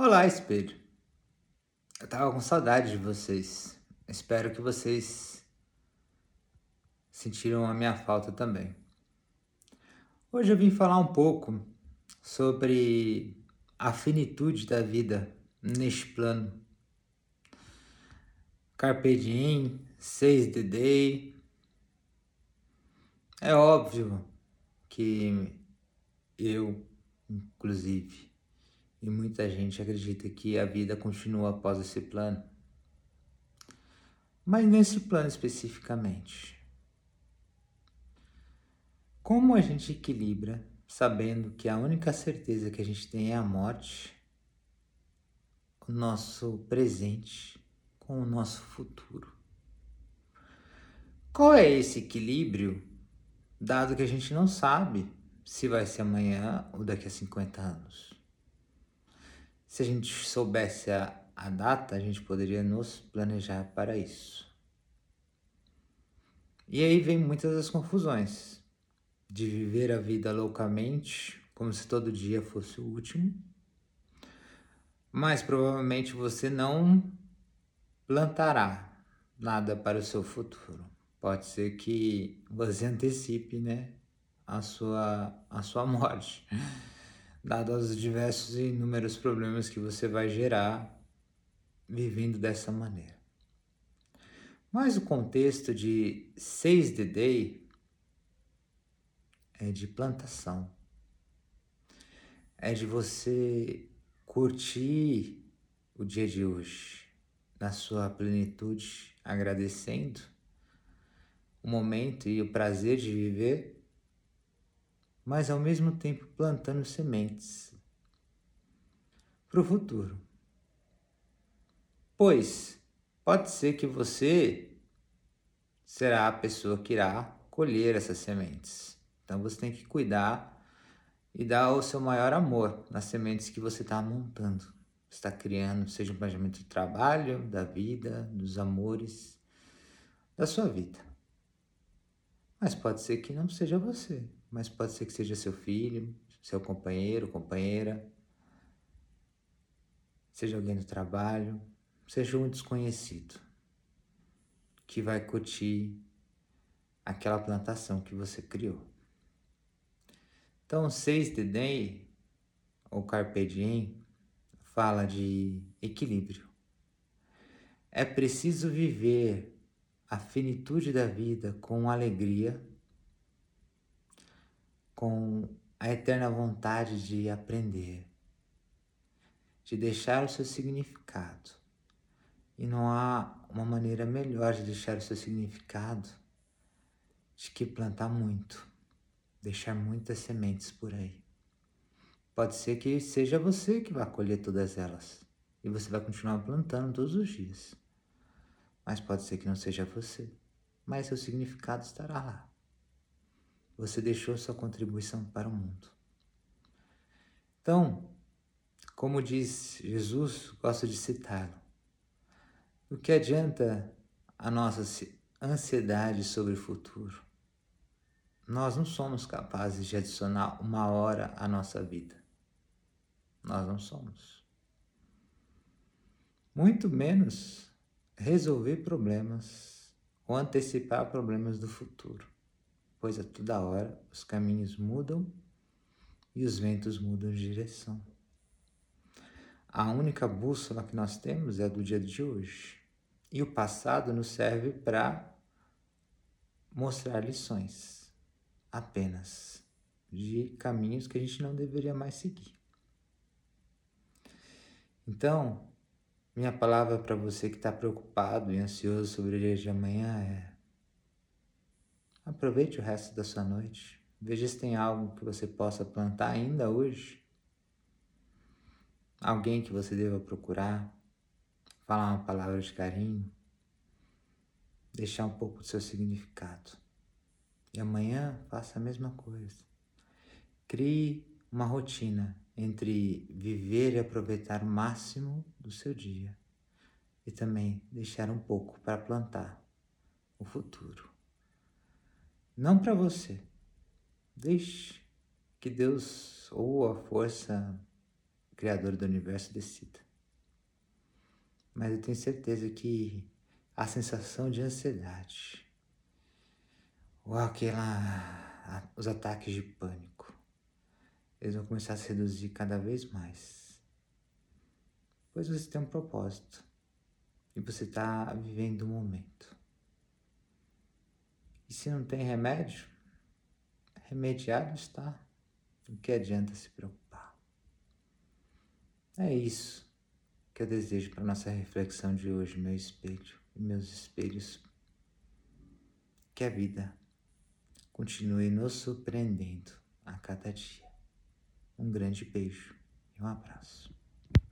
Olá, espelho. Eu tava com saudade de vocês. Espero que vocês sentiram a minha falta também. Hoje eu vim falar um pouco sobre a finitude da vida neste plano. Carpe diem, seis the day. É óbvio que eu, inclusive, e muita gente acredita que a vida continua após esse plano. Mas nesse plano especificamente, como a gente equilibra sabendo que a única certeza que a gente tem é a morte, o nosso presente com o nosso futuro? Qual é esse equilíbrio, dado que a gente não sabe se vai ser amanhã ou daqui a 50 anos? Se a gente soubesse a, a data, a gente poderia nos planejar para isso. E aí vem muitas das confusões de viver a vida loucamente, como se todo dia fosse o último, mas provavelmente você não plantará nada para o seu futuro. Pode ser que você antecipe, né, a sua a sua morte dado os diversos e inúmeros problemas que você vai gerar vivendo dessa maneira. Mas o contexto de 6 the day é de plantação. É de você curtir o dia de hoje na sua plenitude, agradecendo o momento e o prazer de viver mas ao mesmo tempo plantando sementes para o futuro. Pois pode ser que você será a pessoa que irá colher essas sementes. Então você tem que cuidar e dar o seu maior amor nas sementes que você está montando, está criando, seja um planejamento do trabalho, da vida, dos amores, da sua vida. Mas pode ser que não seja você mas pode ser que seja seu filho, seu companheiro, companheira, seja alguém do trabalho, seja um desconhecido que vai curtir aquela plantação que você criou. Então, seis de day ou carpe diem fala de equilíbrio. É preciso viver a finitude da vida com alegria com a eterna vontade de aprender, de deixar o seu significado. E não há uma maneira melhor de deixar o seu significado de que plantar muito, deixar muitas sementes por aí. Pode ser que seja você que vá colher todas elas e você vai continuar plantando todos os dias. Mas pode ser que não seja você, mas seu significado estará lá você deixou sua contribuição para o mundo. Então, como diz Jesus, gosto de citá-lo. O que adianta a nossa ansiedade sobre o futuro? Nós não somos capazes de adicionar uma hora à nossa vida. Nós não somos. Muito menos resolver problemas ou antecipar problemas do futuro pois a toda hora os caminhos mudam e os ventos mudam de direção. A única bússola que nós temos é a do dia de hoje. E o passado nos serve para mostrar lições apenas de caminhos que a gente não deveria mais seguir. Então, minha palavra para você que está preocupado e ansioso sobre o dia de amanhã é Aproveite o resto da sua noite. Veja se tem algo que você possa plantar ainda hoje. Alguém que você deva procurar. Falar uma palavra de carinho. Deixar um pouco do seu significado. E amanhã faça a mesma coisa. Crie uma rotina entre viver e aproveitar o máximo do seu dia e também deixar um pouco para plantar o futuro. Não para você. Deixe que Deus ou a força Criador do universo decida. Mas eu tenho certeza que a sensação de ansiedade, ou aquela, os ataques de pânico, eles vão começar a se reduzir cada vez mais. Pois você tem um propósito e você está vivendo o um momento. E se não tem remédio, remediado está. O que adianta se preocupar? É isso que eu desejo para nossa reflexão de hoje, meu espelho e meus espelhos. Que a vida continue nos surpreendendo a cada dia. Um grande beijo e um abraço.